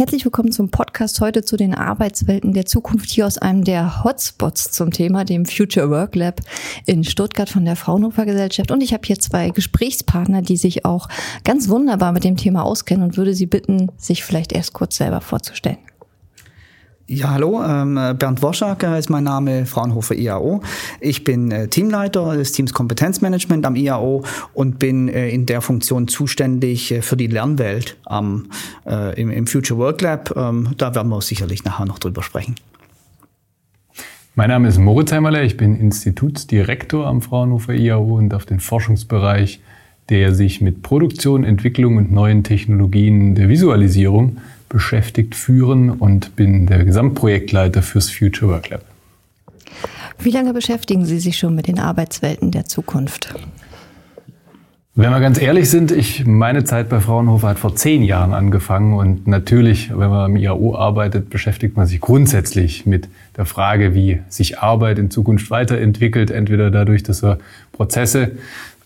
Herzlich willkommen zum Podcast heute zu den Arbeitswelten der Zukunft hier aus einem der Hotspots zum Thema, dem Future Work Lab in Stuttgart von der Fraunhofer Gesellschaft. Und ich habe hier zwei Gesprächspartner, die sich auch ganz wunderbar mit dem Thema auskennen und würde Sie bitten, sich vielleicht erst kurz selber vorzustellen. Ja, hallo, ähm, Bernd Woschak äh, ist mein Name, Fraunhofer IAO. Ich bin äh, Teamleiter des Teams Kompetenzmanagement am IAO und bin äh, in der Funktion zuständig äh, für die Lernwelt am, äh, im, im, Future Work Lab. Ähm, da werden wir sicherlich nachher noch drüber sprechen. Mein Name ist Moritz Heimerle, ich bin Institutsdirektor am Fraunhofer IAO und auf den Forschungsbereich, der sich mit Produktion, Entwicklung und neuen Technologien der Visualisierung beschäftigt führen und bin der Gesamtprojektleiter fürs Future Work Lab. Wie lange beschäftigen Sie sich schon mit den Arbeitswelten der Zukunft? Wenn wir ganz ehrlich sind, ich, meine Zeit bei Fraunhofer hat vor zehn Jahren angefangen und natürlich, wenn man im IAO arbeitet, beschäftigt man sich grundsätzlich mit der Frage, wie sich Arbeit in Zukunft weiterentwickelt, entweder dadurch, dass wir Prozesse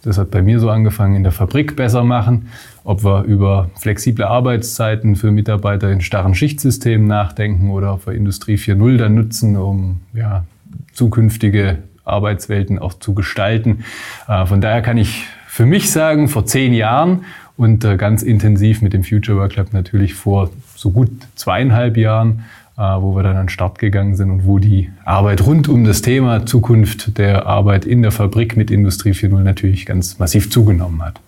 das hat bei mir so angefangen, in der Fabrik besser machen, ob wir über flexible Arbeitszeiten für Mitarbeiter in starren Schichtsystemen nachdenken oder ob wir Industrie 4.0 dann nutzen, um ja, zukünftige Arbeitswelten auch zu gestalten. Äh, von daher kann ich für mich sagen, vor zehn Jahren und äh, ganz intensiv mit dem Future Work Lab natürlich vor so gut zweieinhalb Jahren äh, wo wir dann an den Start gegangen sind und wo die Arbeit rund um das Thema Zukunft der Arbeit in der Fabrik mit Industrie 4.0 natürlich ganz massiv zugenommen hat.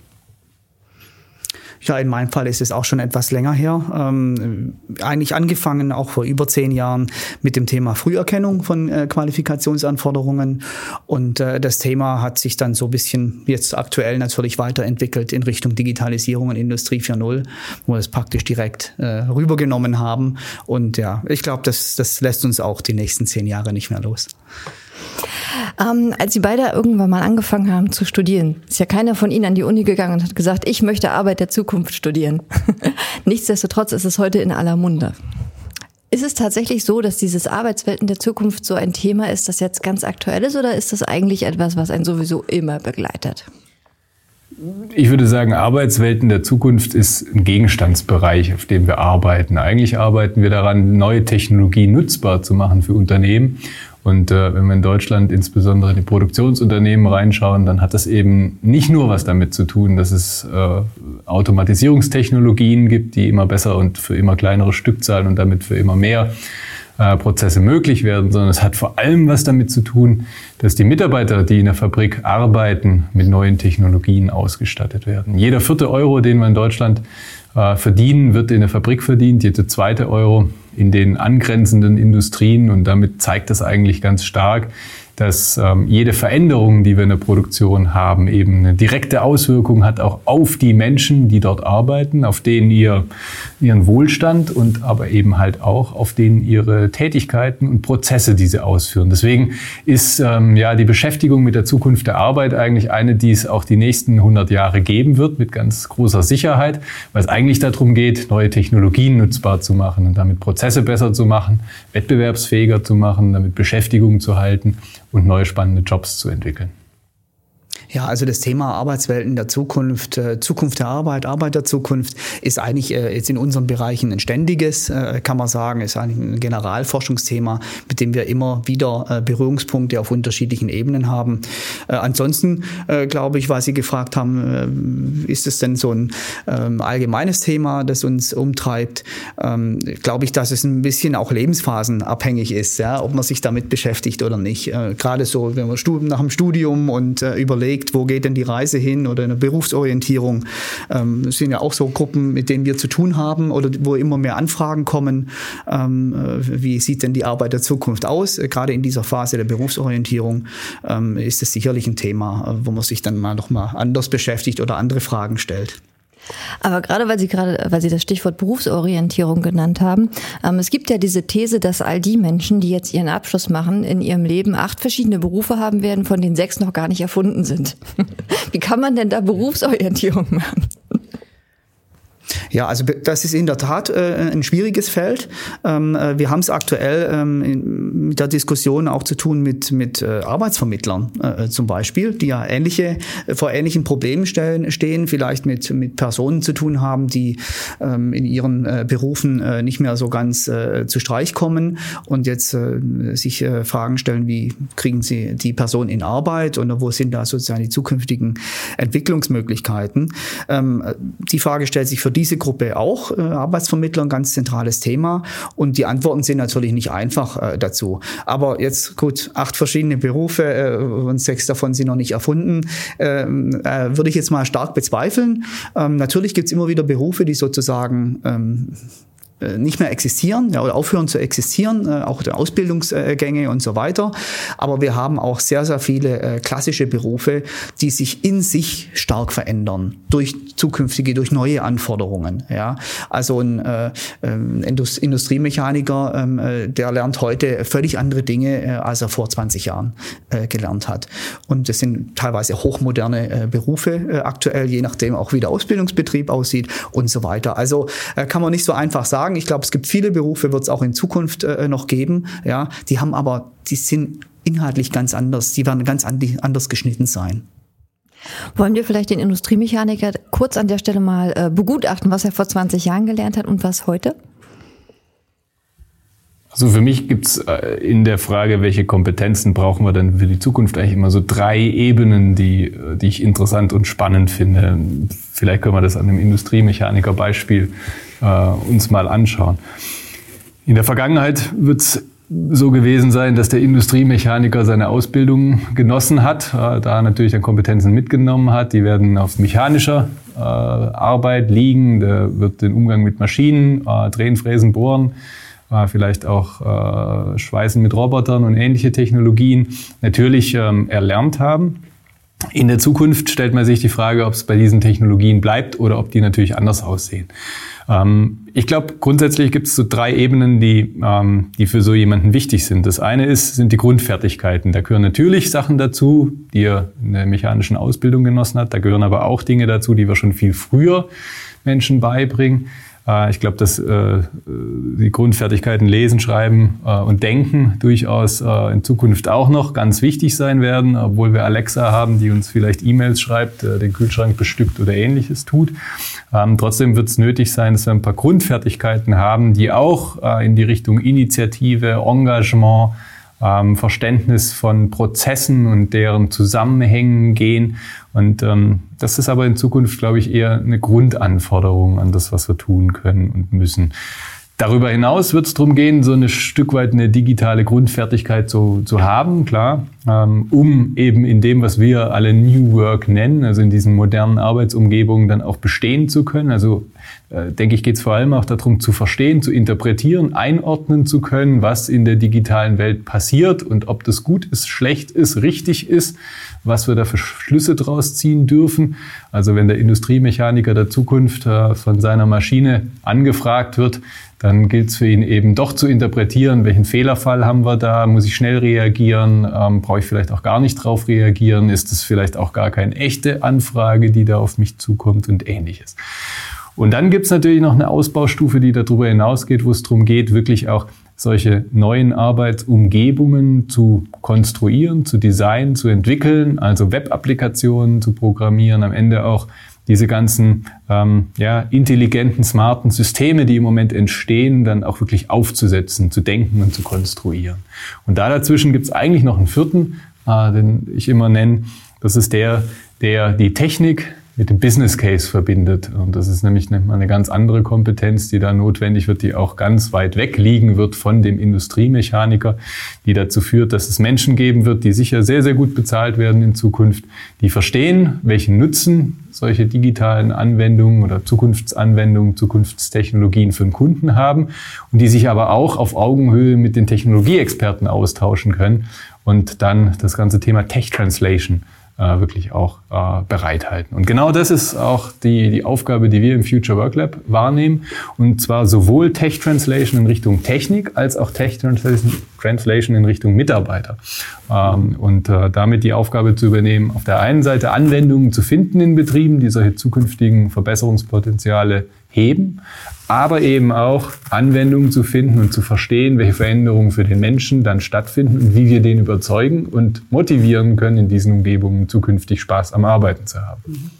Ja, in meinem Fall ist es auch schon etwas länger her. Ähm, eigentlich angefangen auch vor über zehn Jahren mit dem Thema Früherkennung von äh, Qualifikationsanforderungen. Und äh, das Thema hat sich dann so ein bisschen jetzt aktuell natürlich weiterentwickelt in Richtung Digitalisierung und Industrie 4.0, wo wir es praktisch direkt äh, rübergenommen haben. Und ja, ich glaube, das, das lässt uns auch die nächsten zehn Jahre nicht mehr los. Ähm, als Sie beide irgendwann mal angefangen haben zu studieren, ist ja keiner von Ihnen an die Uni gegangen und hat gesagt, ich möchte Arbeit der Zukunft studieren. Nichtsdestotrotz ist es heute in aller Munde. Ist es tatsächlich so, dass dieses Arbeitswelten der Zukunft so ein Thema ist, das jetzt ganz aktuell ist, oder ist das eigentlich etwas, was einen sowieso immer begleitet? Ich würde sagen, Arbeitswelten der Zukunft ist ein Gegenstandsbereich, auf dem wir arbeiten. Eigentlich arbeiten wir daran, neue Technologien nutzbar zu machen für Unternehmen. Und äh, wenn wir in Deutschland insbesondere in die Produktionsunternehmen reinschauen, dann hat das eben nicht nur was damit zu tun, dass es äh, Automatisierungstechnologien gibt, die immer besser und für immer kleinere Stückzahlen und damit für immer mehr äh, Prozesse möglich werden, sondern es hat vor allem was damit zu tun, dass die Mitarbeiter, die in der Fabrik arbeiten, mit neuen Technologien ausgestattet werden. Jeder vierte Euro, den wir in Deutschland äh, verdienen, wird in der Fabrik verdient, jeder zweite Euro in den angrenzenden Industrien. Und damit zeigt das eigentlich ganz stark, dass ähm, jede Veränderung, die wir in der Produktion haben, eben eine direkte Auswirkung hat auch auf die Menschen, die dort arbeiten, auf denen ihr, ihren Wohlstand und aber eben halt auch auf denen ihre Tätigkeiten und Prozesse, die sie ausführen. Deswegen ist ähm, ja die Beschäftigung mit der Zukunft der Arbeit eigentlich eine, die es auch die nächsten 100 Jahre geben wird, mit ganz großer Sicherheit, weil es eigentlich darum geht, neue Technologien nutzbar zu machen und damit Prozesse besser zu machen, wettbewerbsfähiger zu machen, damit Beschäftigung zu halten und neue spannende Jobs zu entwickeln. Ja, also das Thema Arbeitswelten der Zukunft, äh, Zukunft der Arbeit, Arbeit der Zukunft ist eigentlich äh, jetzt in unseren Bereichen ein ständiges, äh, kann man sagen, ist eigentlich ein Generalforschungsthema, mit dem wir immer wieder Berührungspunkte auf unterschiedlichen Ebenen haben. Ansonsten glaube ich, weil Sie gefragt haben, ist es denn so ein ähm, allgemeines Thema, das uns umtreibt, ähm, glaube ich, dass es ein bisschen auch lebensphasenabhängig ist, ja, ob man sich damit beschäftigt oder nicht. Gerade so, wenn man nach dem Studium und überlegt, überlegt, wo geht denn die Reise hin oder eine Berufsorientierung. Ähm, das sind ja auch so Gruppen, mit denen wir zu tun haben oder wo immer mehr Anfragen kommen. Ähm, äh, wie sieht denn die Arbeit der Zukunft aus? Äh, gerade in dieser Phase der Berufsorientierung ähm, ist es sicherlich ein Thema, äh, wo man sich dann mal noch mal anders beschäftigt oder andere Fragen stellt. Aber gerade weil Sie gerade, weil Sie das Stichwort Berufsorientierung genannt haben, ähm, es gibt ja diese These, dass all die Menschen, die jetzt ihren Abschluss machen, in ihrem Leben acht verschiedene Berufe haben werden, von denen sechs noch gar nicht erfunden sind. Wie kann man denn da Berufsorientierung machen? Ja, also das ist in der Tat äh, ein schwieriges Feld. Ähm, äh, wir haben es aktuell ähm, in, mit der Diskussion auch zu tun mit, mit äh, Arbeitsvermittlern äh, zum Beispiel, die ja ähnliche, äh, vor ähnlichen Problemen stellen, stehen, vielleicht mit, mit Personen zu tun haben, die ähm, in ihren äh, Berufen äh, nicht mehr so ganz äh, zu Streich kommen und jetzt äh, sich äh, Fragen stellen, wie kriegen sie die Person in Arbeit und wo sind da sozusagen die zukünftigen Entwicklungsmöglichkeiten. Ähm, die Frage stellt sich für diese Gruppe auch, äh, Arbeitsvermittler, ein ganz zentrales Thema. Und die Antworten sind natürlich nicht einfach äh, dazu. Aber jetzt gut, acht verschiedene Berufe äh, und sechs davon sind noch nicht erfunden, ähm, äh, würde ich jetzt mal stark bezweifeln. Ähm, natürlich gibt es immer wieder Berufe, die sozusagen ähm, äh, nicht mehr existieren ja, oder aufhören zu existieren, äh, auch der Ausbildungsgänge und so weiter. Aber wir haben auch sehr, sehr viele äh, klassische Berufe, die sich in sich stark verändern durch zukünftige, durch neue Anforderungen. Ja. Also ein äh, ähm, Indust Industriemechaniker, ähm, äh, der lernt heute völlig andere Dinge, äh, als er vor 20 Jahren äh, gelernt hat. Und das sind teilweise hochmoderne äh, Berufe äh, aktuell, je nachdem auch wie der Ausbildungsbetrieb aussieht und so weiter. Also äh, kann man nicht so einfach sagen, sagen. Ich glaube, es gibt viele Berufe, wird es auch in Zukunft äh, noch geben. Ja, die haben aber, die sind inhaltlich ganz anders. Die werden ganz anders geschnitten sein. Wollen wir vielleicht den Industriemechaniker kurz an der Stelle mal äh, begutachten, was er vor 20 Jahren gelernt hat und was heute? Also für mich gibt es äh, in der Frage, welche Kompetenzen brauchen wir denn für die Zukunft, eigentlich immer so drei Ebenen, die, äh, die ich interessant und spannend finde. Vielleicht können wir das an einem Industriemechaniker-Beispiel äh, uns mal anschauen. In der Vergangenheit wird es so gewesen sein, dass der Industriemechaniker seine Ausbildung genossen hat, äh, da natürlich dann Kompetenzen mitgenommen hat. Die werden auf mechanischer äh, Arbeit liegen. Der wird den Umgang mit Maschinen, äh, Drehen, Fräsen, Bohren, vielleicht auch äh, Schweißen mit Robotern und ähnliche Technologien natürlich ähm, erlernt haben. In der Zukunft stellt man sich die Frage, ob es bei diesen Technologien bleibt oder ob die natürlich anders aussehen. Ähm, ich glaube, grundsätzlich gibt es so drei Ebenen, die, ähm, die für so jemanden wichtig sind. Das eine ist, sind die Grundfertigkeiten. Da gehören natürlich Sachen dazu, die er in der mechanischen Ausbildung genossen hat. Da gehören aber auch Dinge dazu, die wir schon viel früher Menschen beibringen. Äh, ich glaube, dass äh, die Grundfertigkeiten Lesen, Schreiben äh, und Denken durchaus in Zukunft auch noch ganz wichtig sein werden, obwohl wir Alexa haben, die uns vielleicht E-Mails schreibt, den Kühlschrank bestückt oder ähnliches tut. Ähm, trotzdem wird es nötig sein, dass wir ein paar Grundfertigkeiten haben, die auch in die Richtung Initiative, Engagement, ähm, Verständnis von Prozessen und deren Zusammenhängen gehen. Und ähm, das ist aber in Zukunft, glaube ich, eher eine Grundanforderung an das, was wir tun können und müssen. Darüber hinaus wird es darum gehen, so ein Stück weit eine digitale Grundfertigkeit zu, zu haben, klar, ähm, um eben in dem, was wir alle New Work nennen, also in diesen modernen Arbeitsumgebungen dann auch bestehen zu können. Also äh, denke ich, geht es vor allem auch darum zu verstehen, zu interpretieren, einordnen zu können, was in der digitalen Welt passiert und ob das gut ist, schlecht ist, richtig ist, was wir da für Schlüsse draus ziehen dürfen. Also wenn der Industriemechaniker der Zukunft äh, von seiner Maschine angefragt wird, dann gilt es für ihn eben doch zu interpretieren, welchen Fehlerfall haben wir da, muss ich schnell reagieren, ähm, brauche ich vielleicht auch gar nicht drauf reagieren, ist es vielleicht auch gar keine echte Anfrage, die da auf mich zukommt und ähnliches. Und dann gibt es natürlich noch eine Ausbaustufe, die darüber hinausgeht, wo es darum geht, wirklich auch solche neuen Arbeitsumgebungen zu konstruieren, zu designen, zu entwickeln, also Web-Applikationen zu programmieren, am Ende auch diese ganzen ähm, ja, intelligenten, smarten Systeme, die im Moment entstehen, dann auch wirklich aufzusetzen, zu denken und zu konstruieren. Und da dazwischen gibt es eigentlich noch einen vierten, äh, den ich immer nenne. Das ist der, der die Technik mit dem Business Case verbindet. Und das ist nämlich eine, eine, ganz andere Kompetenz, die da notwendig wird, die auch ganz weit weg liegen wird von dem Industriemechaniker, die dazu führt, dass es Menschen geben wird, die sicher sehr, sehr gut bezahlt werden in Zukunft, die verstehen, welchen Nutzen solche digitalen Anwendungen oder Zukunftsanwendungen, Zukunftstechnologien für den Kunden haben und die sich aber auch auf Augenhöhe mit den Technologieexperten austauschen können und dann das ganze Thema Tech Translation äh, wirklich auch äh, bereithalten. Und genau das ist auch die, die Aufgabe, die wir im Future Work Lab wahrnehmen. Und zwar sowohl Tech Translation in Richtung Technik als auch Tech Translation in Richtung Mitarbeiter. Ähm, und äh, damit die Aufgabe zu übernehmen, auf der einen Seite Anwendungen zu finden in Betrieben, die solche zukünftigen Verbesserungspotenziale heben, aber eben auch Anwendungen zu finden und zu verstehen, welche Veränderungen für den Menschen dann stattfinden und wie wir den überzeugen und motivieren können, in diesen Umgebungen zukünftig Spaß am Arbeiten zu haben.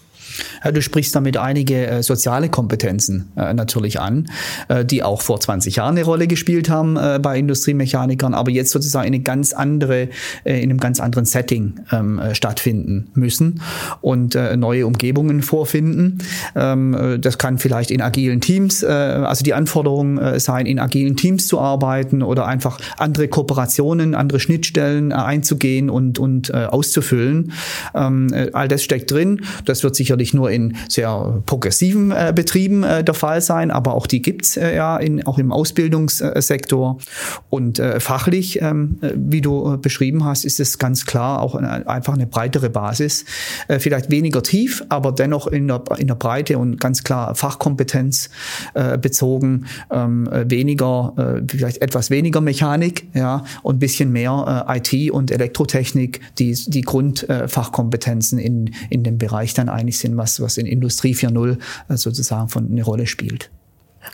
Du sprichst damit einige äh, soziale Kompetenzen äh, natürlich an, äh, die auch vor 20 Jahren eine Rolle gespielt haben bei Industriemechanikern, aber jetzt sozusagen in, eine ganz andere, in einem ganz anderen Setting ähm, äh, stattfinden müssen und neue Umgebungen vorfinden. Ähm, das kann vielleicht in agilen Teams, also die Anforderung sein, in agilen Teams zu arbeiten oder einfach andere Kooperationen, andere Schnittstellen einzugehen und, und auszufüllen. Ähm, all das steckt drin. Das wird sicherlich nur in sehr progressiven äh, Betrieben äh, der Fall sein, aber auch die gibt's äh, ja in, auch im Ausbildungssektor. Und äh, fachlich, ähm, äh, wie du äh, beschrieben hast, ist es ganz klar auch eine, einfach eine breitere Basis. Vielleicht weniger tief, aber dennoch in der, in der Breite und ganz klar Fachkompetenz bezogen, ähm, weniger, vielleicht etwas weniger Mechanik, ja, und bisschen mehr IT und Elektrotechnik, die, die Grundfachkompetenzen in, in dem Bereich dann eigentlich sind was, was in Industrie 4.0 äh, sozusagen von eine Rolle spielt.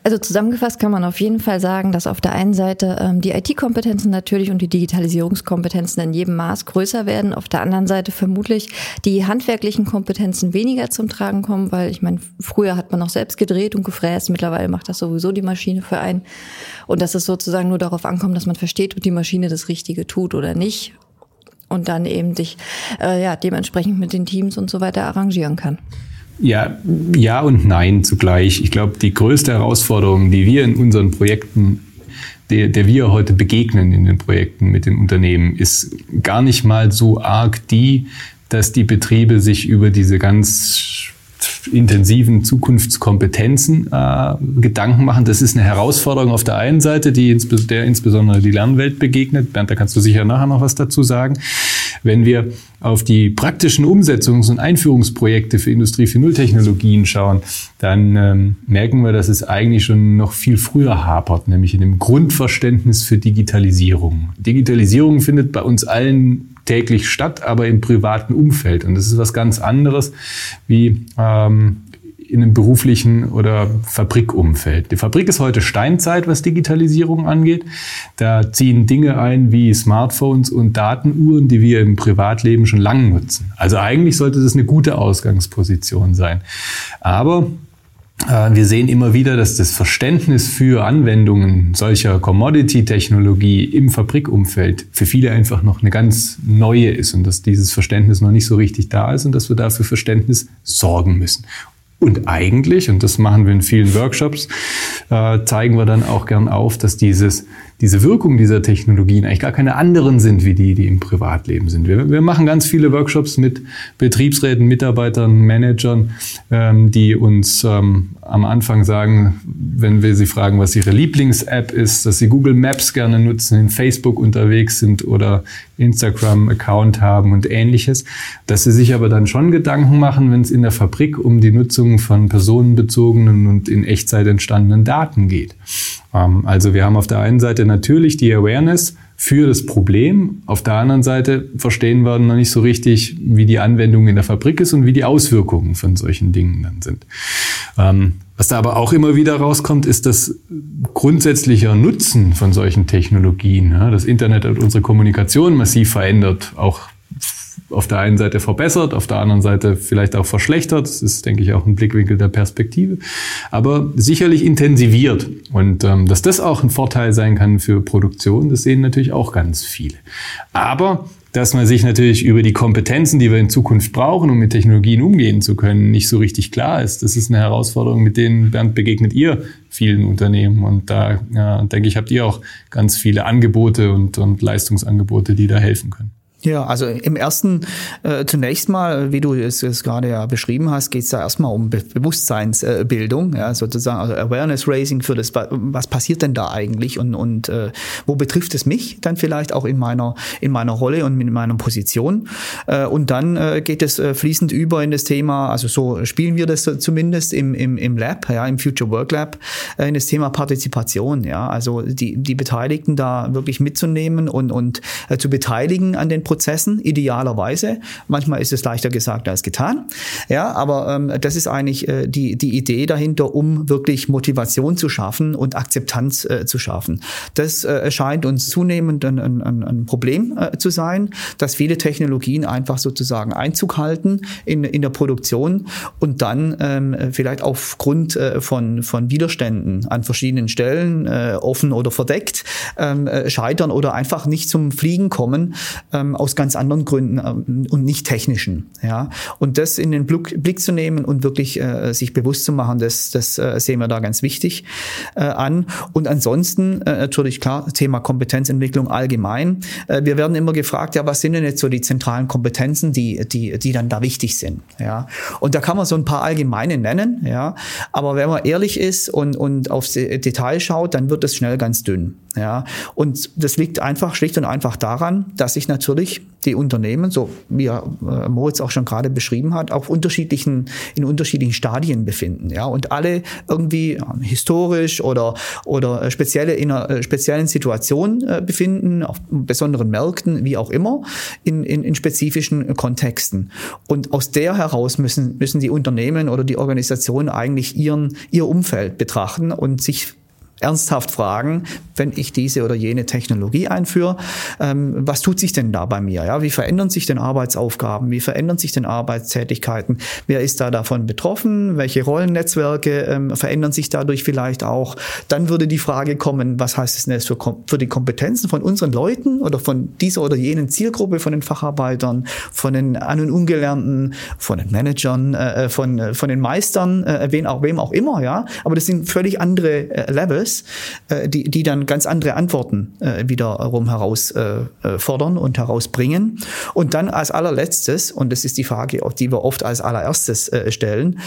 Also zusammengefasst kann man auf jeden Fall sagen, dass auf der einen Seite ähm, die IT-Kompetenzen natürlich und die Digitalisierungskompetenzen in jedem Maß größer werden, auf der anderen Seite vermutlich die handwerklichen Kompetenzen weniger zum Tragen kommen, weil ich meine, früher hat man noch selbst gedreht und gefräst, mittlerweile macht das sowieso die Maschine für einen und dass es sozusagen nur darauf ankommt, dass man versteht, ob die Maschine das Richtige tut oder nicht und dann eben sich äh, ja dementsprechend mit den Teams und so weiter arrangieren kann. Ja, ja und nein zugleich. Ich glaube, die größte Herausforderung, die wir in unseren Projekten der, der wir heute begegnen in den Projekten mit den Unternehmen, ist gar nicht mal so arg die, dass die Betriebe sich über diese ganz intensiven Zukunftskompetenzen äh, Gedanken machen. Das ist eine Herausforderung auf der einen Seite, die insbes der insbesondere die Lernwelt begegnet. Bernd, da kannst du sicher nachher noch was dazu sagen. Wenn wir auf die praktischen Umsetzungs- und Einführungsprojekte für Industrie 4.0 Technologien schauen, dann ähm, merken wir, dass es eigentlich schon noch viel früher hapert, nämlich in dem Grundverständnis für Digitalisierung. Digitalisierung findet bei uns allen täglich statt, aber im privaten Umfeld. Und das ist was ganz anderes wie ähm, in einem beruflichen oder Fabrikumfeld. Die Fabrik ist heute Steinzeit, was Digitalisierung angeht. Da ziehen Dinge ein wie Smartphones und Datenuhren, die wir im Privatleben schon lange nutzen. Also eigentlich sollte das eine gute Ausgangsposition sein. Aber wir sehen immer wieder, dass das Verständnis für Anwendungen solcher Commodity-Technologie im Fabrikumfeld für viele einfach noch eine ganz neue ist und dass dieses Verständnis noch nicht so richtig da ist und dass wir dafür Verständnis sorgen müssen. Und eigentlich, und das machen wir in vielen Workshops, äh, zeigen wir dann auch gern auf, dass dieses diese Wirkung dieser Technologien eigentlich gar keine anderen sind wie die, die im Privatleben sind. Wir, wir machen ganz viele Workshops mit Betriebsräten, Mitarbeitern, Managern, ähm, die uns ähm, am Anfang sagen, wenn wir sie fragen, was ihre Lieblings-App ist, dass sie Google Maps gerne nutzen, in Facebook unterwegs sind oder Instagram-Account haben und ähnliches, dass sie sich aber dann schon Gedanken machen, wenn es in der Fabrik um die Nutzung von personenbezogenen und in Echtzeit entstandenen Daten geht. Ähm, also wir haben auf der einen Seite natürlich die Awareness für das Problem. Auf der anderen Seite verstehen wir noch nicht so richtig, wie die Anwendung in der Fabrik ist und wie die Auswirkungen von solchen Dingen dann sind. Ähm, was da aber auch immer wieder rauskommt, ist das grundsätzliche Nutzen von solchen Technologien. Das Internet hat unsere Kommunikation massiv verändert, auch auf der einen Seite verbessert, auf der anderen Seite vielleicht auch verschlechtert. Das ist, denke ich, auch ein Blickwinkel der Perspektive. Aber sicherlich intensiviert. Und ähm, dass das auch ein Vorteil sein kann für Produktion, das sehen natürlich auch ganz viele. Aber dass man sich natürlich über die Kompetenzen, die wir in Zukunft brauchen, um mit Technologien umgehen zu können, nicht so richtig klar ist. Das ist eine Herausforderung, mit denen, Bernd, begegnet ihr vielen Unternehmen. Und da ja, denke ich, habt ihr auch ganz viele Angebote und, und Leistungsangebote, die da helfen können. Ja, also im ersten äh, zunächst mal, wie du es, es gerade ja beschrieben hast, geht es da erstmal um Be Bewusstseinsbildung, ja, sozusagen, also Awareness Raising für das, was passiert denn da eigentlich und, und äh, wo betrifft es mich dann vielleicht auch in meiner, in meiner Rolle und in meiner Position. Äh, und dann äh, geht es äh, fließend über in das Thema, also so spielen wir das zumindest im, im, im Lab, ja, im Future Work Lab, äh, in das Thema Partizipation, ja, also die, die Beteiligten da wirklich mitzunehmen und, und äh, zu beteiligen an den Prozessen, idealerweise. Manchmal ist es leichter gesagt als getan. Ja, aber ähm, das ist eigentlich äh, die, die Idee dahinter, um wirklich Motivation zu schaffen und Akzeptanz äh, zu schaffen. Das äh, scheint uns zunehmend ein, ein, ein Problem äh, zu sein, dass viele Technologien einfach sozusagen Einzug halten in, in der Produktion und dann ähm, vielleicht aufgrund äh, von, von Widerständen an verschiedenen Stellen, äh, offen oder verdeckt, ähm, äh, scheitern oder einfach nicht zum Fliegen kommen, ähm, aus ganz anderen Gründen ähm, und nicht technischen. Ja? Und das in den Blick, zu nehmen und wirklich äh, sich bewusst zu machen, das, das äh, sehen wir da ganz wichtig äh, an. Und ansonsten äh, natürlich klar, Thema Kompetenzentwicklung allgemein. Äh, wir werden immer gefragt, ja, was sind denn jetzt so die zentralen Kompetenzen, die, die, die dann da wichtig sind? Ja? Und da kann man so ein paar allgemeine nennen, ja. Aber wenn man ehrlich ist und, und aufs Detail schaut, dann wird es schnell ganz dünn. Ja, und das liegt einfach schlicht und einfach daran, dass sich natürlich die Unternehmen, so wie äh, Moritz auch schon gerade beschrieben hat, auf unterschiedlichen, in unterschiedlichen Stadien befinden. Ja, und alle irgendwie äh, historisch oder, oder spezielle, in einer äh, speziellen Situation äh, befinden, auf besonderen Märkten, wie auch immer, in, in, in spezifischen Kontexten. Und aus der heraus müssen, müssen die Unternehmen oder die Organisationen eigentlich ihren, ihr Umfeld betrachten und sich ernsthaft fragen, wenn ich diese oder jene Technologie einführe, ähm, was tut sich denn da bei mir? Ja, wie verändern sich denn Arbeitsaufgaben? Wie verändern sich denn Arbeitstätigkeiten? Wer ist da davon betroffen? Welche Rollennetzwerke ähm, verändern sich dadurch vielleicht auch? Dann würde die Frage kommen, was heißt es denn jetzt für, für die Kompetenzen von unseren Leuten oder von dieser oder jenen Zielgruppe von den Facharbeitern, von den An- und Ungelernten, von den Managern, äh, von, äh, von den Meistern, äh, wen auch, wem auch immer, ja. Aber das sind völlig andere äh, Levels ist, äh, die, die dann ganz andere Antworten äh, wiederum herausfordern äh, und herausbringen. Und dann als allerletztes, und das ist die Frage, die wir oft als allererstes stellen,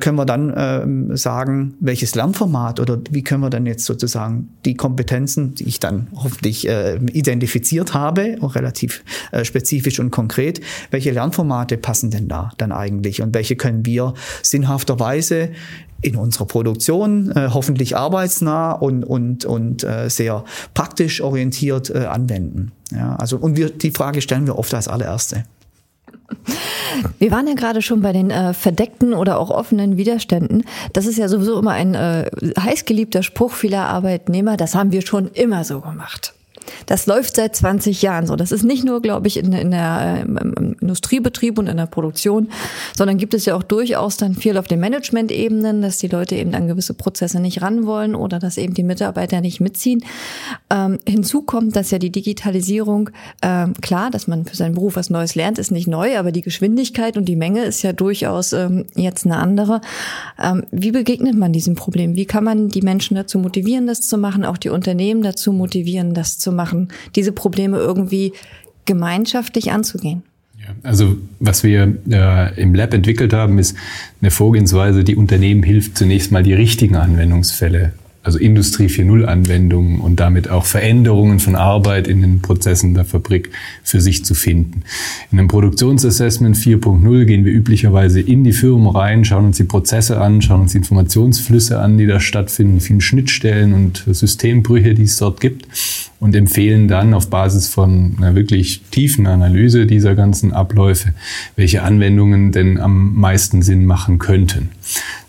können wir dann ähm, sagen, welches Lernformat oder wie können wir dann jetzt sozusagen die Kompetenzen, die ich dann hoffentlich identifiziert habe, auch relativ spezifisch und konkret, welche Lernformate passen denn da dann eigentlich und welche können wir sinnhafterweise in unserer Produktion äh, hoffentlich arbeitsnah und, und, und äh, sehr praktisch orientiert äh, anwenden. Ja, also, und wir, die Frage stellen wir oft als allererste. Wir waren ja gerade schon bei den äh, verdeckten oder auch offenen Widerständen. Das ist ja sowieso immer ein äh, heißgeliebter Spruch vieler Arbeitnehmer. Das haben wir schon immer so gemacht. Das läuft seit 20 Jahren so. Das ist nicht nur, glaube ich, in, in der äh, im Industriebetrieb und in der Produktion, sondern gibt es ja auch durchaus dann viel auf den Management-Ebenen, dass die Leute eben an gewisse Prozesse nicht ran wollen oder dass eben die Mitarbeiter nicht mitziehen. Ähm, hinzu kommt, dass ja die Digitalisierung, ähm, klar, dass man für seinen Beruf was Neues lernt, ist nicht neu, aber die Geschwindigkeit und die Menge ist ja durchaus ähm, jetzt eine andere. Ähm, wie begegnet man diesem Problem? Wie kann man die Menschen dazu motivieren, das zu machen, auch die Unternehmen dazu motivieren, das zu machen, diese Probleme irgendwie gemeinschaftlich anzugehen. Also was wir äh, im Lab entwickelt haben, ist eine Vorgehensweise, die Unternehmen hilft, zunächst mal die richtigen Anwendungsfälle also Industrie 4.0 Anwendungen und damit auch Veränderungen von Arbeit in den Prozessen der Fabrik für sich zu finden. In einem Produktionsassessment 4.0 gehen wir üblicherweise in die Firmen rein, schauen uns die Prozesse an, schauen uns die Informationsflüsse an, die da stattfinden, vielen Schnittstellen und Systembrüche, die es dort gibt und empfehlen dann auf Basis von einer wirklich tiefen Analyse dieser ganzen Abläufe, welche Anwendungen denn am meisten Sinn machen könnten.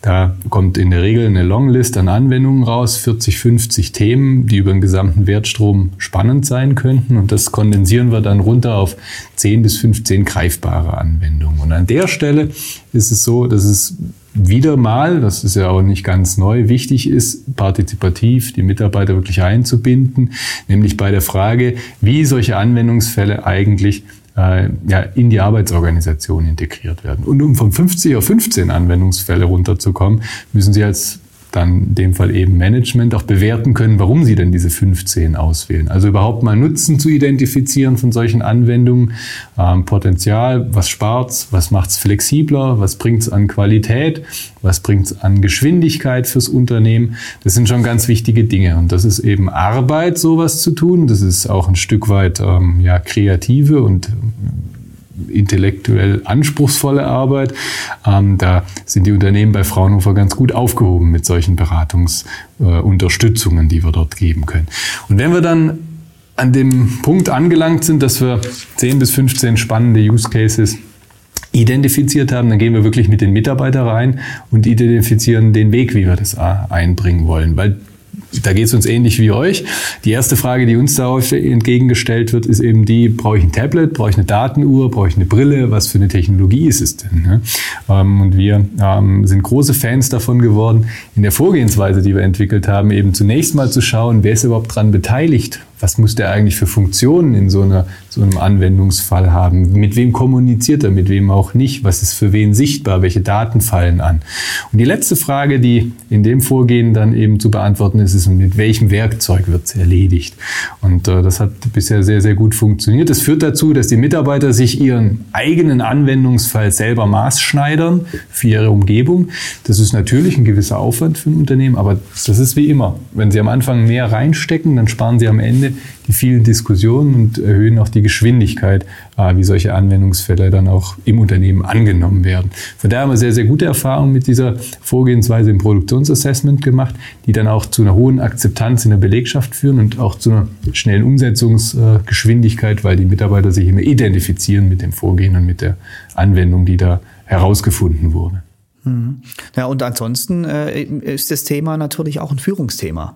Da kommt in der Regel eine Longlist an Anwendungen raus, 40, 50 Themen, die über den gesamten Wertstrom spannend sein könnten. Und das kondensieren wir dann runter auf 10 bis 15 greifbare Anwendungen. Und an der Stelle ist es so, dass es wieder mal, das ist ja auch nicht ganz neu, wichtig ist, partizipativ die Mitarbeiter wirklich einzubinden, nämlich bei der Frage, wie solche Anwendungsfälle eigentlich äh, ja, in die Arbeitsorganisation integriert werden. Und um von 50 auf 15 Anwendungsfälle runterzukommen, müssen Sie als dann in dem Fall eben Management auch bewerten können, warum sie denn diese 15 auswählen. Also überhaupt mal Nutzen zu identifizieren von solchen Anwendungen, ähm, Potenzial, was spart's, was macht's flexibler, was bringt's an Qualität, was bringt's an Geschwindigkeit fürs Unternehmen. Das sind schon ganz wichtige Dinge und das ist eben Arbeit, sowas zu tun. Das ist auch ein Stück weit ähm, ja kreative und intellektuell anspruchsvolle Arbeit. Ähm, da sind die Unternehmen bei Fraunhofer ganz gut aufgehoben mit solchen Beratungsunterstützungen, äh, die wir dort geben können. Und wenn wir dann an dem Punkt angelangt sind, dass wir 10 bis 15 spannende Use Cases identifiziert haben, dann gehen wir wirklich mit den Mitarbeitern rein und identifizieren den Weg, wie wir das einbringen wollen. Weil da geht es uns ähnlich wie euch. Die erste Frage, die uns da entgegengestellt wird, ist eben die, brauche ich ein Tablet, brauche ich eine Datenuhr, brauche ich eine Brille, was für eine Technologie ist es denn? Ne? Ähm, und wir ähm, sind große Fans davon geworden, in der Vorgehensweise, die wir entwickelt haben, eben zunächst mal zu schauen, wer ist überhaupt dran beteiligt was muss der eigentlich für Funktionen in so, einer, so einem Anwendungsfall haben? Mit wem kommuniziert er, mit wem auch nicht? Was ist für wen sichtbar? Welche Daten fallen an? Und die letzte Frage, die in dem Vorgehen dann eben zu beantworten ist, ist, mit welchem Werkzeug wird es erledigt? Und äh, das hat bisher sehr, sehr gut funktioniert. Das führt dazu, dass die Mitarbeiter sich ihren eigenen Anwendungsfall selber maßschneidern für ihre Umgebung. Das ist natürlich ein gewisser Aufwand für ein Unternehmen, aber das ist wie immer. Wenn Sie am Anfang mehr reinstecken, dann sparen Sie am Ende die vielen Diskussionen und erhöhen auch die Geschwindigkeit, äh, wie solche Anwendungsfälle dann auch im Unternehmen angenommen werden. Von daher haben wir sehr, sehr gute Erfahrungen mit dieser Vorgehensweise im Produktionsassessment gemacht, die dann auch zu einer hohen Akzeptanz in der Belegschaft führen und auch zu einer schnellen Umsetzungsgeschwindigkeit, weil die Mitarbeiter sich immer identifizieren mit dem Vorgehen und mit der Anwendung, die da herausgefunden wurde. Mhm. Ja, und ansonsten äh, ist das Thema natürlich auch ein Führungsthema.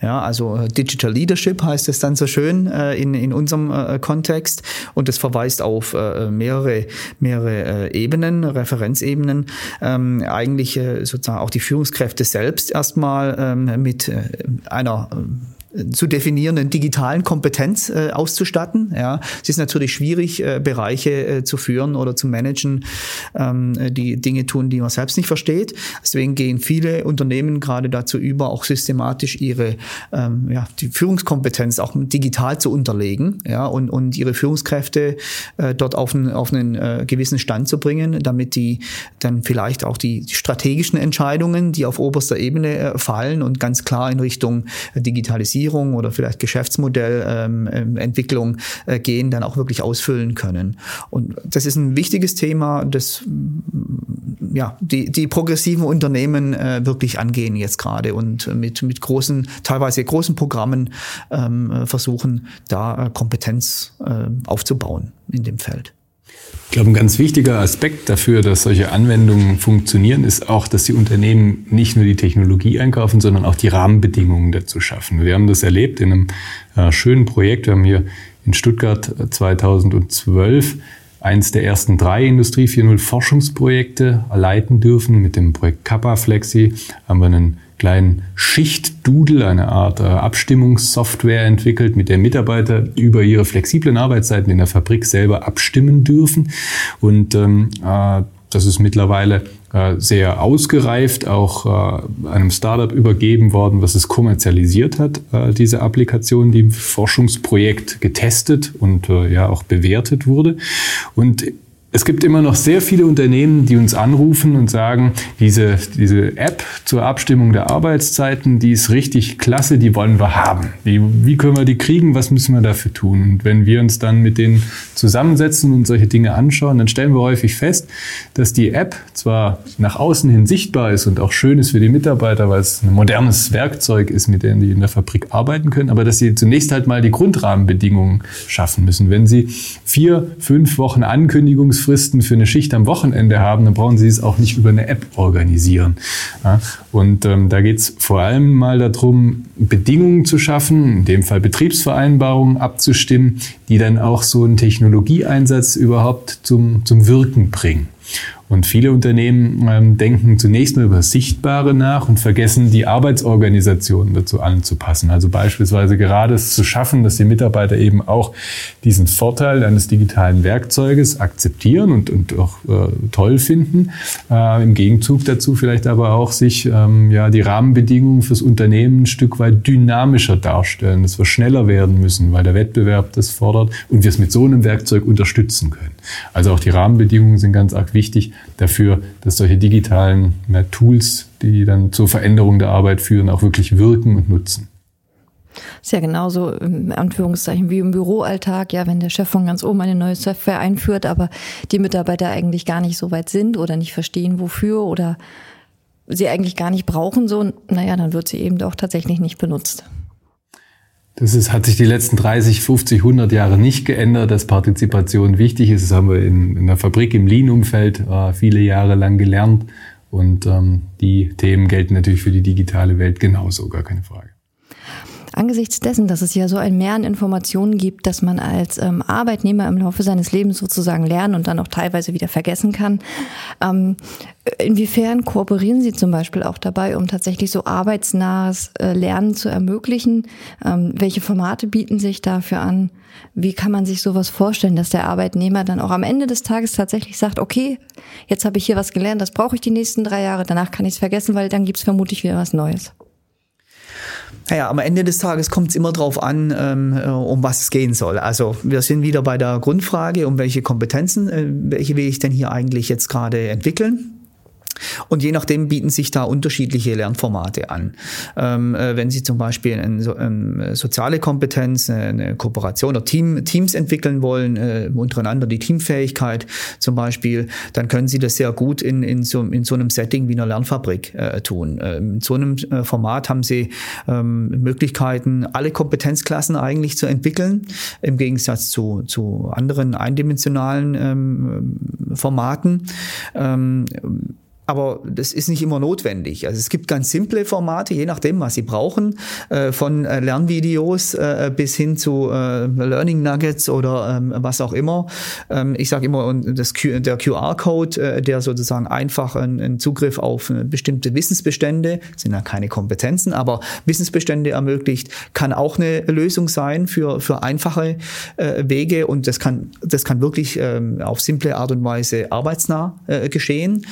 Ja, also äh, Digital Leadership heißt es dann so schön äh, in, in unserem äh, Kontext und das verweist auf äh, mehrere, mehrere äh, Ebenen, Referenzebenen. Ähm, eigentlich sozusagen auch die Führungskräfte selbst erstmal ähm, mit einer äh, zu definierenden digitalen Kompetenz äh, auszustatten. Ja, es ist natürlich schwierig, äh, Bereiche äh, zu führen oder zu managen, ähm, die Dinge tun, die man selbst nicht versteht. Deswegen gehen viele Unternehmen gerade dazu über, auch systematisch ihre ähm, ja, die Führungskompetenz auch digital zu unterlegen, ja, und, und ihre Führungskräfte äh, dort auf einen, auf einen äh, gewissen Stand zu bringen, damit die dann vielleicht auch die, strategischen Entscheidungen, die auf oberster Ebene äh, fallen und ganz klar in Richtung äh, Digitalisierung Digitalisierung oder vielleicht Geschäftsmodellentwicklung ähm, äh, gehen, dann auch wirklich ausfüllen können. Und das ist ein wichtiges Thema, das ja, die, die progressiven Unternehmen äh, wirklich angehen jetzt gerade und mit, mit großen, teilweise großen Programmen ähm, versuchen, da äh, Kompetenz äh, aufzubauen in dem Feld. Ich glaube, ein ganz wichtiger Aspekt dafür, dass solche Anwendungen funktionieren, ist auch, dass die Unternehmen nicht nur die Technologie einkaufen, sondern auch die Rahmenbedingungen dazu schaffen. Wir haben das erlebt in einem äh, schönen Projekt. Wir haben hier in Stuttgart 2012 äh, eins der ersten drei Industrie 4.0 Forschungsprojekte leiten dürfen. Mit dem Projekt Kappa Flexi haben wir einen kleinen Schichtdoodle, eine Art äh, Abstimmungssoftware entwickelt, mit der Mitarbeiter über ihre flexiblen Arbeitszeiten in der Fabrik selber abstimmen dürfen. Und ähm, äh, das ist mittlerweile äh, sehr ausgereift, auch äh, einem Startup übergeben worden, was es kommerzialisiert hat, äh, diese Applikation, die im Forschungsprojekt getestet und ja auch bewertet wurde. Und es gibt immer noch sehr viele Unternehmen, die uns anrufen und sagen, diese, diese App zur Abstimmung der Arbeitszeiten, die ist richtig klasse, die wollen wir haben. Wie, wie können wir die kriegen? Was müssen wir dafür tun? Und wenn wir uns dann mit denen zusammensetzen und solche Dinge anschauen, dann stellen wir häufig fest, dass die App zwar nach außen hin sichtbar ist und auch schön ist für die Mitarbeiter, weil es ein modernes Werkzeug ist, mit dem die in der Fabrik arbeiten können, aber dass sie zunächst halt mal die Grundrahmenbedingungen schaffen müssen. Wenn sie vier, fünf Wochen Ankündigungs Kündigungsfristen für eine Schicht am Wochenende haben, dann brauchen Sie es auch nicht über eine App organisieren. Ja, und ähm, da geht es vor allem mal darum, Bedingungen zu schaffen, in dem Fall Betriebsvereinbarungen abzustimmen, die dann auch so einen Technologieeinsatz überhaupt zum, zum Wirken bringen. Und viele Unternehmen ähm, denken zunächst nur über Sichtbare nach und vergessen, die Arbeitsorganisation dazu anzupassen. Also beispielsweise gerade es zu schaffen, dass die Mitarbeiter eben auch diesen Vorteil eines digitalen Werkzeuges akzeptieren und, und auch äh, toll finden. Äh, Im Gegenzug dazu vielleicht aber auch sich ähm, ja, die Rahmenbedingungen fürs Unternehmen ein Stück weit dynamischer darstellen, dass wir schneller werden müssen, weil der Wettbewerb das fordert und wir es mit so einem Werkzeug unterstützen können. Also auch die Rahmenbedingungen sind ganz arg wichtig dafür, dass solche digitalen ja, Tools, die dann zur Veränderung der Arbeit führen, auch wirklich wirken und nutzen. Ist ja genauso im Anführungszeichen wie im Büroalltag, ja, wenn der Chef von ganz oben eine neue Software einführt, aber die Mitarbeiter eigentlich gar nicht so weit sind oder nicht verstehen, wofür oder sie eigentlich gar nicht brauchen, so, naja, dann wird sie eben auch tatsächlich nicht benutzt. Das ist, hat sich die letzten 30, 50, 100 Jahre nicht geändert, dass Partizipation wichtig ist. Das haben wir in, in der Fabrik im Lean-Umfeld äh, viele Jahre lang gelernt. Und ähm, die Themen gelten natürlich für die digitale Welt genauso, gar keine Frage. Angesichts dessen, dass es ja so ein Mehr an Informationen gibt, dass man als ähm, Arbeitnehmer im Laufe seines Lebens sozusagen lernen und dann auch teilweise wieder vergessen kann, ähm, inwiefern kooperieren Sie zum Beispiel auch dabei, um tatsächlich so arbeitsnahes äh, Lernen zu ermöglichen? Ähm, welche Formate bieten sich dafür an? Wie kann man sich sowas vorstellen, dass der Arbeitnehmer dann auch am Ende des Tages tatsächlich sagt, okay, jetzt habe ich hier was gelernt, das brauche ich die nächsten drei Jahre, danach kann ich es vergessen, weil dann gibt es vermutlich wieder was Neues. Naja, am Ende des Tages kommt es immer darauf an, ähm, äh, um was es gehen soll. Also wir sind wieder bei der Grundfrage, um welche Kompetenzen, äh, welche will ich denn hier eigentlich jetzt gerade entwickeln? Und je nachdem bieten sich da unterschiedliche Lernformate an. Ähm, äh, wenn Sie zum Beispiel eine, so, ähm, soziale Kompetenz, eine Kooperation oder Team, Teams entwickeln wollen, äh, untereinander die Teamfähigkeit zum Beispiel, dann können Sie das sehr gut in, in, so, in so einem Setting wie einer Lernfabrik äh, tun. Ähm, in so einem äh, Format haben Sie ähm, Möglichkeiten, alle Kompetenzklassen eigentlich zu entwickeln, im Gegensatz zu, zu anderen eindimensionalen ähm, Formaten. Aber das ist nicht immer notwendig. Also es gibt ganz simple Formate, je nachdem, was Sie brauchen, äh, von äh, Lernvideos äh, bis hin zu Learning Nuggets oder ähm, was auch immer. Ähm, ich sage immer, das Q der QR-Code, der sozusagen einfach einen Zugriff auf bestimmte Wissensbestände, sind ja keine Kompetenzen, aber Wissensbestände ermöglicht, kann auch eine Lösung sein für, für einfache Wege und das kann, das kann wirklich ähm, auf simple Art und Weise arbeitsnah geschehen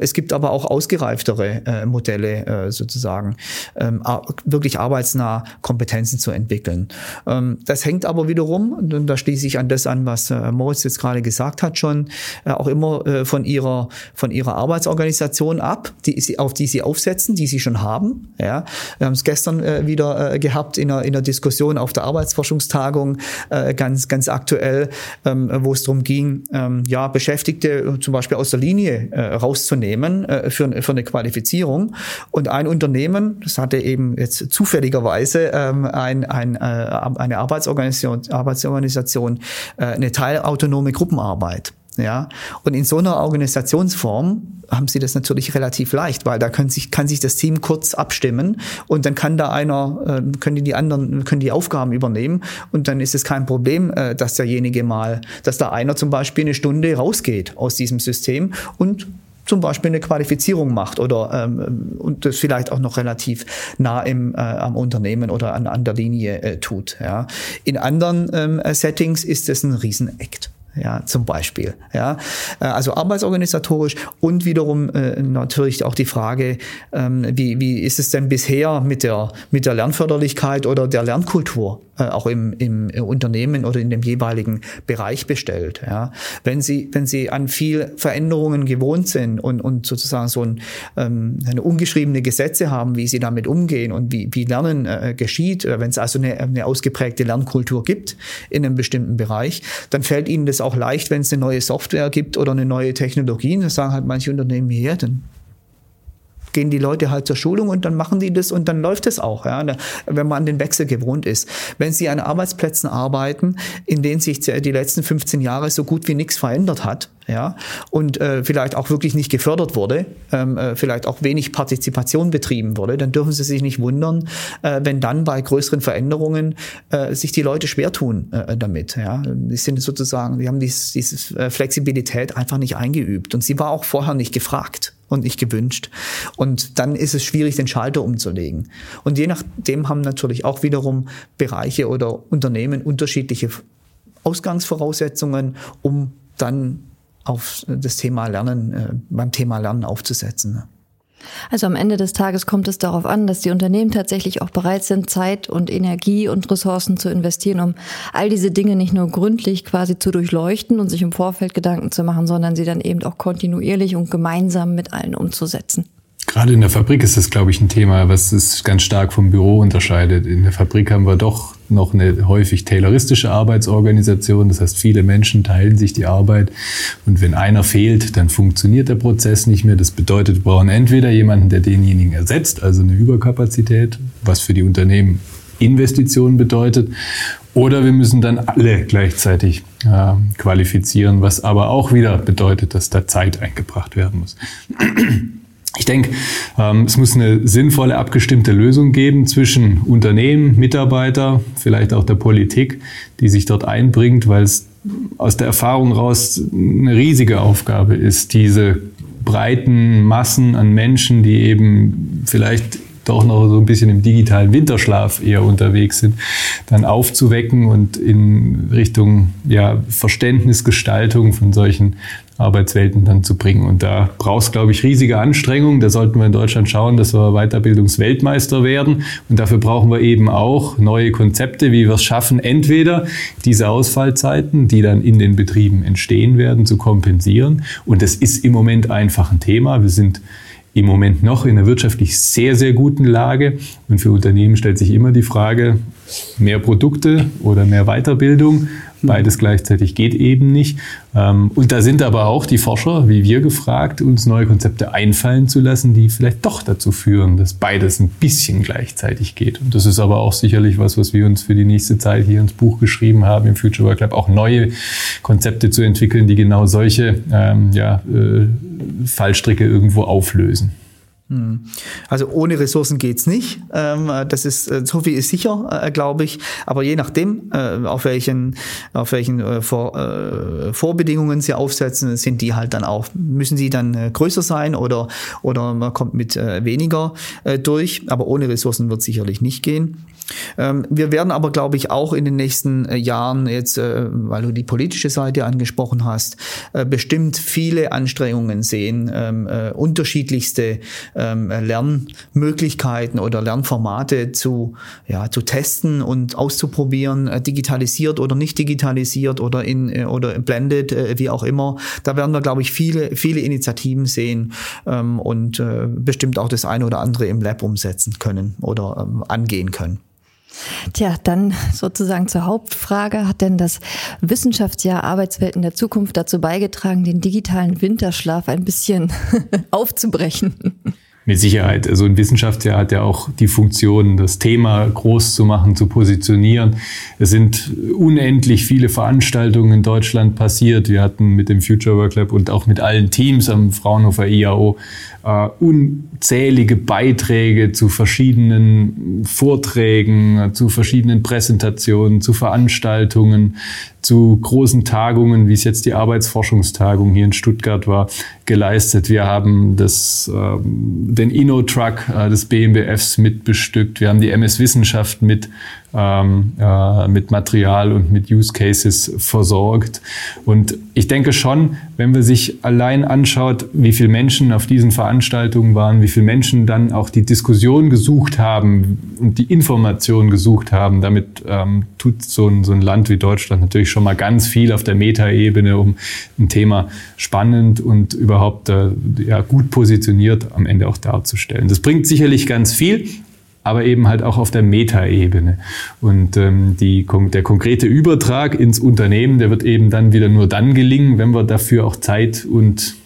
es gibt aber auch ausgereiftere äh, Modelle äh, sozusagen, ähm, wirklich arbeitsnah Kompetenzen zu entwickeln. Ähm, das hängt aber wiederum, und da schließe ich an das an, was äh, Moritz jetzt gerade gesagt hat, schon äh, auch immer äh, von ihrer von ihrer Arbeitsorganisation ab, die sie, auf die sie aufsetzen, die sie schon haben. Ja, wir haben es gestern äh, wieder äh, gehabt in einer, in einer Diskussion auf der Arbeitsforschungstagung äh, ganz ganz aktuell, ähm, wo es darum ging, ähm, ja Beschäftigte zum Beispiel aus der Linie äh, rauszunehmen Unternehmen äh, für, für eine Qualifizierung. Und ein Unternehmen, das hatte eben jetzt zufälligerweise ähm, ein, ein, äh, eine Arbeitsorganisation, Arbeitsorganisation äh, eine teilautonome Gruppenarbeit. Ja, und in so einer Organisationsform haben sie das natürlich relativ leicht, weil da kann sich, kann sich das Team kurz abstimmen und dann kann da einer, äh, können die anderen, können die Aufgaben übernehmen und dann ist es kein Problem, äh, dass derjenige mal, dass da einer zum Beispiel eine Stunde rausgeht aus diesem System und zum Beispiel eine Qualifizierung macht oder ähm, und das vielleicht auch noch relativ nah im, äh, am Unternehmen oder an, an der Linie äh, tut. Ja. In anderen ähm, Settings ist es ein Riesenakt ja, zum Beispiel. Ja, äh, also arbeitsorganisatorisch und wiederum äh, natürlich auch die Frage, ähm, wie, wie ist es denn bisher mit der, mit der Lernförderlichkeit oder der Lernkultur äh, auch im, im Unternehmen oder in dem jeweiligen Bereich bestellt. Ja, wenn Sie, wenn Sie an viel Veränderungen gewohnt sind und, und sozusagen so ein, ähm, eine ungeschriebene Gesetze haben, wie Sie damit umgehen und wie, wie Lernen äh, geschieht, äh, wenn es also eine, eine ausgeprägte Lernkultur gibt in einem bestimmten Bereich, dann fällt Ihnen das auch leicht, wenn es eine neue Software gibt oder eine neue Technologie. Das sagen halt manche Unternehmen hier, dann gehen die Leute halt zur Schulung und dann machen die das und dann läuft es auch, ja, wenn man an den Wechsel gewohnt ist. Wenn Sie an Arbeitsplätzen arbeiten, in denen sich die letzten 15 Jahre so gut wie nichts verändert hat, ja, und äh, vielleicht auch wirklich nicht gefördert wurde, ähm, äh, vielleicht auch wenig Partizipation betrieben wurde, dann dürfen Sie sich nicht wundern, äh, wenn dann bei größeren Veränderungen äh, sich die Leute schwer tun äh, damit. Ja, die sind sozusagen, die haben diese dies, äh, Flexibilität einfach nicht eingeübt und sie war auch vorher nicht gefragt und nicht gewünscht. Und dann ist es schwierig, den Schalter umzulegen. Und je nachdem haben natürlich auch wiederum Bereiche oder Unternehmen unterschiedliche Ausgangsvoraussetzungen, um dann auf das Thema Lernen, äh, beim Thema Lernen aufzusetzen. Also am Ende des Tages kommt es darauf an, dass die Unternehmen tatsächlich auch bereit sind, Zeit und Energie und Ressourcen zu investieren, um all diese Dinge nicht nur gründlich quasi zu durchleuchten und sich im Vorfeld Gedanken zu machen, sondern sie dann eben auch kontinuierlich und gemeinsam mit allen umzusetzen. Gerade in der Fabrik ist das, glaube ich, ein Thema, was es ganz stark vom Büro unterscheidet. In der Fabrik haben wir doch noch eine häufig tayloristische Arbeitsorganisation. Das heißt, viele Menschen teilen sich die Arbeit. Und wenn einer fehlt, dann funktioniert der Prozess nicht mehr. Das bedeutet, wir brauchen entweder jemanden, der denjenigen ersetzt, also eine Überkapazität, was für die Unternehmen Investitionen bedeutet. Oder wir müssen dann alle gleichzeitig äh, qualifizieren, was aber auch wieder bedeutet, dass da Zeit eingebracht werden muss. Ich denke, ähm, es muss eine sinnvolle, abgestimmte Lösung geben zwischen Unternehmen, Mitarbeiter, vielleicht auch der Politik, die sich dort einbringt, weil es aus der Erfahrung raus eine riesige Aufgabe ist, diese breiten Massen an Menschen, die eben vielleicht doch noch so ein bisschen im digitalen Winterschlaf eher unterwegs sind, dann aufzuwecken und in Richtung ja, Verständnisgestaltung von solchen Arbeitswelten dann zu bringen. Und da brauchst, glaube ich, riesige Anstrengungen. Da sollten wir in Deutschland schauen, dass wir Weiterbildungsweltmeister werden. Und dafür brauchen wir eben auch neue Konzepte, wie wir es schaffen, entweder diese Ausfallzeiten, die dann in den Betrieben entstehen werden, zu kompensieren. Und das ist im Moment einfach ein Thema. Wir sind im Moment noch in einer wirtschaftlich sehr, sehr guten Lage. Und für Unternehmen stellt sich immer die Frage, mehr Produkte oder mehr Weiterbildung. Beides gleichzeitig geht eben nicht. Ähm, und da sind aber auch die Forscher, wie wir, gefragt, uns neue Konzepte einfallen zu lassen, die vielleicht doch dazu führen, dass beides ein bisschen gleichzeitig geht. Und das ist aber auch sicherlich was, was wir uns für die nächste Zeit hier ins Buch geschrieben haben, im Future Work Lab, auch neue Konzepte zu entwickeln, die genau solche ähm, ja, äh, Fallstricke irgendwo auflösen. Hm. Also ohne Ressourcen geht's nicht. Ähm, das ist äh, so viel ist sicher, äh, glaube ich. Aber je nachdem, äh, auf welchen auf welchen Vorbedingungen sie aufsetzen, sind die halt dann auch müssen sie dann größer sein oder oder man kommt mit weniger durch. Aber ohne Ressourcen wird sicherlich nicht gehen. Ähm, wir werden aber, glaube ich, auch in den nächsten Jahren jetzt, weil du die politische Seite angesprochen hast, bestimmt viele Anstrengungen sehen, ähm, unterschiedlichste ähm, Lernmöglichkeiten oder Lernformate zu, ja, zu testen und auszuprobieren, digitalisiert oder nicht digitalisiert oder in oder blended, wie auch immer. Da werden wir, glaube ich, viele, viele Initiativen sehen und bestimmt auch das eine oder andere im Lab umsetzen können oder angehen können. Tja, dann sozusagen zur Hauptfrage. Hat denn das Wissenschaftsjahr Arbeitswelten der Zukunft dazu beigetragen, den digitalen Winterschlaf ein bisschen aufzubrechen? Mit Sicherheit. Also ein Wissenschaftsjahr hat ja auch die Funktion, das Thema groß zu machen, zu positionieren. Es sind unendlich viele Veranstaltungen in Deutschland passiert. Wir hatten mit dem Future Work Lab und auch mit allen Teams am Fraunhofer IAO äh, unzählige Beiträge zu verschiedenen Vorträgen, zu verschiedenen Präsentationen, zu Veranstaltungen, zu großen Tagungen, wie es jetzt die Arbeitsforschungstagung hier in Stuttgart war, geleistet. Wir haben das, äh, den Inno-Truck äh, des BMBFs mitbestückt. Wir haben die MS Wissenschaft mit ähm, äh, mit Material und mit Use Cases versorgt. Und ich denke schon, wenn wir sich allein anschaut, wie viele Menschen auf diesen Veranstaltungen waren, wie viele Menschen dann auch die Diskussion gesucht haben und die Information gesucht haben, damit ähm, tut so ein, so ein Land wie Deutschland natürlich schon mal ganz viel auf der Metaebene, um ein Thema spannend und überhaupt äh, ja, gut positioniert am Ende auch darzustellen. Das bringt sicherlich ganz viel, aber eben halt auch auf der Metaebene. Und ähm, die, der konkrete Übertrag ins Unternehmen, der wird eben dann wieder nur dann gelingen, wenn wir dafür auch Zeit und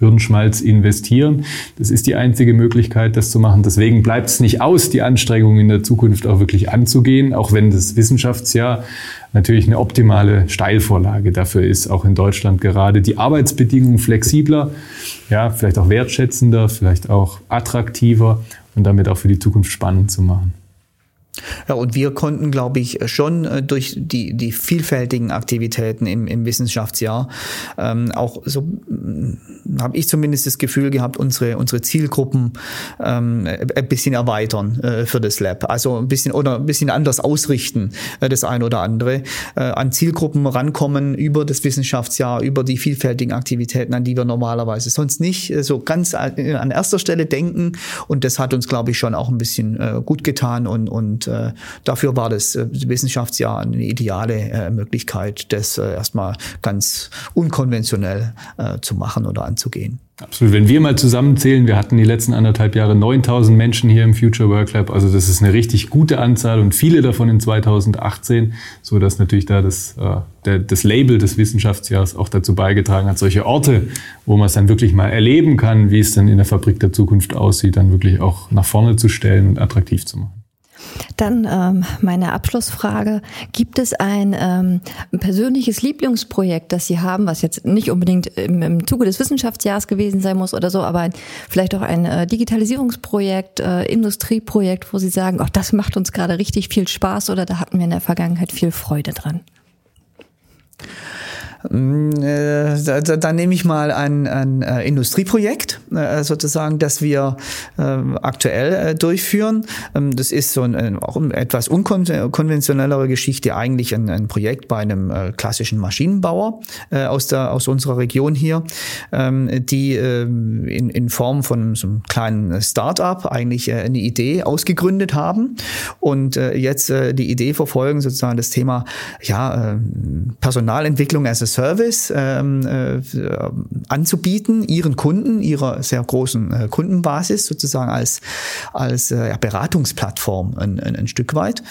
Hirnschmalz investieren. Das ist die einzige Möglichkeit, das zu machen. Deswegen bleibt es nicht aus, die Anstrengungen in der Zukunft auch wirklich anzugehen, auch wenn das Wissenschaftsjahr natürlich eine optimale Steilvorlage dafür ist, auch in Deutschland gerade die Arbeitsbedingungen flexibler, ja, vielleicht auch wertschätzender, vielleicht auch attraktiver und damit auch für die Zukunft spannend zu machen. Ja, und wir konnten, glaube ich, schon äh, durch die, die vielfältigen Aktivitäten im, im Wissenschaftsjahr ähm, auch so habe ich zumindest das Gefühl gehabt, unsere, unsere Zielgruppen ähm, ein bisschen erweitern äh, für das Lab. Also ein bisschen oder ein bisschen anders ausrichten, äh, das eine oder andere. Äh, an Zielgruppen rankommen über das Wissenschaftsjahr, über die vielfältigen Aktivitäten, an die wir normalerweise sonst nicht äh, so ganz an erster Stelle denken. Und das hat uns, glaube ich, schon auch ein bisschen äh, gut getan. Und, und äh, dafür war das äh, Wissenschaftsjahr eine ideale äh, Möglichkeit, das äh, erstmal ganz unkonventionell äh, zu machen oder anzugehen. Absolut. Wenn wir mal zusammenzählen, wir hatten die letzten anderthalb Jahre 9000 Menschen hier im Future Work Lab. Also das ist eine richtig gute Anzahl und viele davon in 2018, so dass natürlich da das, äh, der, das Label des Wissenschaftsjahres auch dazu beigetragen hat, solche Orte, wo man es dann wirklich mal erleben kann, wie es dann in der Fabrik der Zukunft aussieht, dann wirklich auch nach vorne zu stellen und attraktiv zu machen. Dann ähm, meine Abschlussfrage. Gibt es ein ähm, persönliches Lieblingsprojekt, das Sie haben, was jetzt nicht unbedingt im, im Zuge des Wissenschaftsjahres gewesen sein muss oder so, aber ein, vielleicht auch ein äh, Digitalisierungsprojekt, äh, Industrieprojekt, wo Sie sagen, ach, das macht uns gerade richtig viel Spaß oder da hatten wir in der Vergangenheit viel Freude dran? Mm, äh, da, da, da nehme ich mal ein, ein äh, Industrieprojekt äh, sozusagen, das wir aktuell durchführen. Ähm, das ist so ein, auch eine etwas unkonventionellere Geschichte, eigentlich ein, ein Projekt bei einem klassischen Maschinenbauer aus, der, aus unserer Region hier, ähm, die in, in Form von so einem kleinen Start-up eigentlich eine Idee ausgegründet haben und jetzt die Idee verfolgen, sozusagen das Thema ja, Personalentwicklung as a Service ähm, äh, anzubieten, ihren Kunden, ihrer sehr großen äh, Kundenbasis sozusagen als, als äh, Beratungsplattform ein, ein, ein, Stück weit.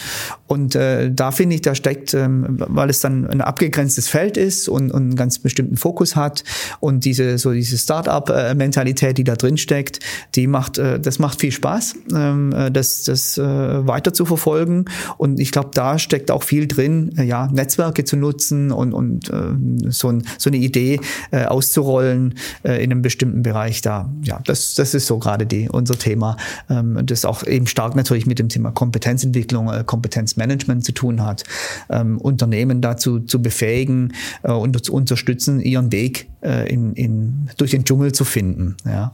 Und äh, da finde ich, da steckt, ähm, weil es dann ein abgegrenztes Feld ist und, und einen ganz bestimmten Fokus hat und diese so diese Start-up-Mentalität, die da drin steckt, die macht, äh, das macht viel Spaß, ähm, äh, das, das äh, weiter zu verfolgen. Und ich glaube, da steckt auch viel drin, äh, ja, Netzwerke zu nutzen und, und äh, so, ein, so eine Idee äh, auszurollen äh, in einem bestimmten Bereich da. Ja, das, das ist so gerade die, unser Thema. Ähm, das auch eben stark natürlich mit dem Thema Kompetenzentwicklung, äh, Kompetenzmanagement zu tun hat. Ähm, Unternehmen dazu zu befähigen äh, und zu unterstützen, ihren Weg äh, in, in, durch den Dschungel zu finden. Ja.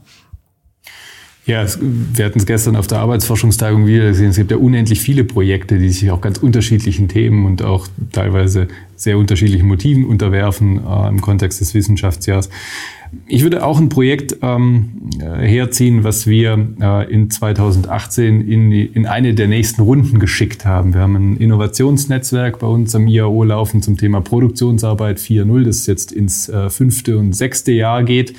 Ja, wir hatten es gestern auf der Arbeitsforschungstagung wieder gesehen. Es gibt ja unendlich viele Projekte, die sich auch ganz unterschiedlichen Themen und auch teilweise sehr unterschiedlichen Motiven unterwerfen äh, im Kontext des Wissenschaftsjahrs. Ich würde auch ein Projekt ähm, äh, herziehen, was wir äh, in 2018 in, in eine der nächsten Runden geschickt haben. Wir haben ein Innovationsnetzwerk bei uns am IAO laufen zum Thema Produktionsarbeit 4.0, das jetzt ins äh, fünfte und sechste Jahr geht.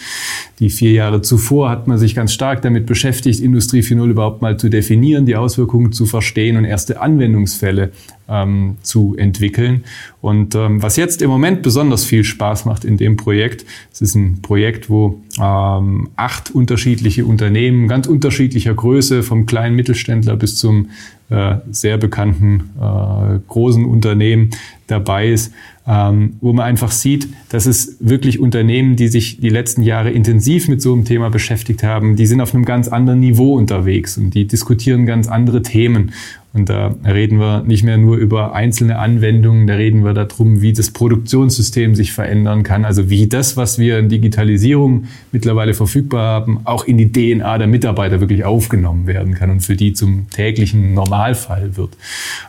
Die vier Jahre zuvor hat man sich ganz stark damit beschäftigt, Industrie 4.0 überhaupt mal zu definieren, die Auswirkungen zu verstehen und erste Anwendungsfälle ähm, zu entwickeln. Und ähm, was jetzt im Moment besonders viel Spaß macht in dem Projekt, es ist ein Projekt, wo ähm, acht unterschiedliche Unternehmen ganz unterschiedlicher Größe, vom kleinen Mittelständler bis zum äh, sehr bekannten äh, großen Unternehmen dabei ist, ähm, wo man einfach sieht, dass es wirklich Unternehmen, die sich die letzten Jahre intensiv mit so einem Thema beschäftigt haben, die sind auf einem ganz anderen Niveau unterwegs und die diskutieren ganz andere Themen. Und da reden wir nicht mehr nur über einzelne Anwendungen, da reden wir darum, wie das Produktionssystem sich verändern kann, also wie das, was wir in Digitalisierung mittlerweile verfügbar haben, auch in die DNA der Mitarbeiter wirklich aufgenommen werden kann und für die zum täglichen Normalfall wird.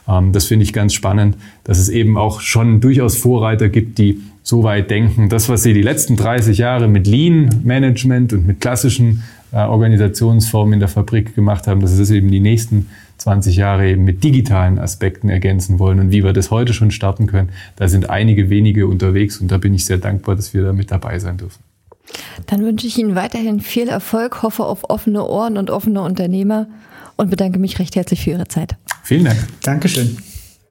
Ähm, das finde ich ganz spannend, dass es eben auch schon durchaus Vorreiter gibt, die so weit denken, das, was sie die letzten 30 Jahre mit Lean Management und mit klassischen äh, Organisationsformen in der Fabrik gemacht haben, dass es eben die nächsten 20 Jahre eben mit digitalen Aspekten ergänzen wollen und wie wir das heute schon starten können. Da sind einige wenige unterwegs und da bin ich sehr dankbar, dass wir da mit dabei sein dürfen. Dann wünsche ich Ihnen weiterhin viel Erfolg, hoffe auf offene Ohren und offene Unternehmer und bedanke mich recht herzlich für Ihre Zeit. Vielen Dank. Dankeschön.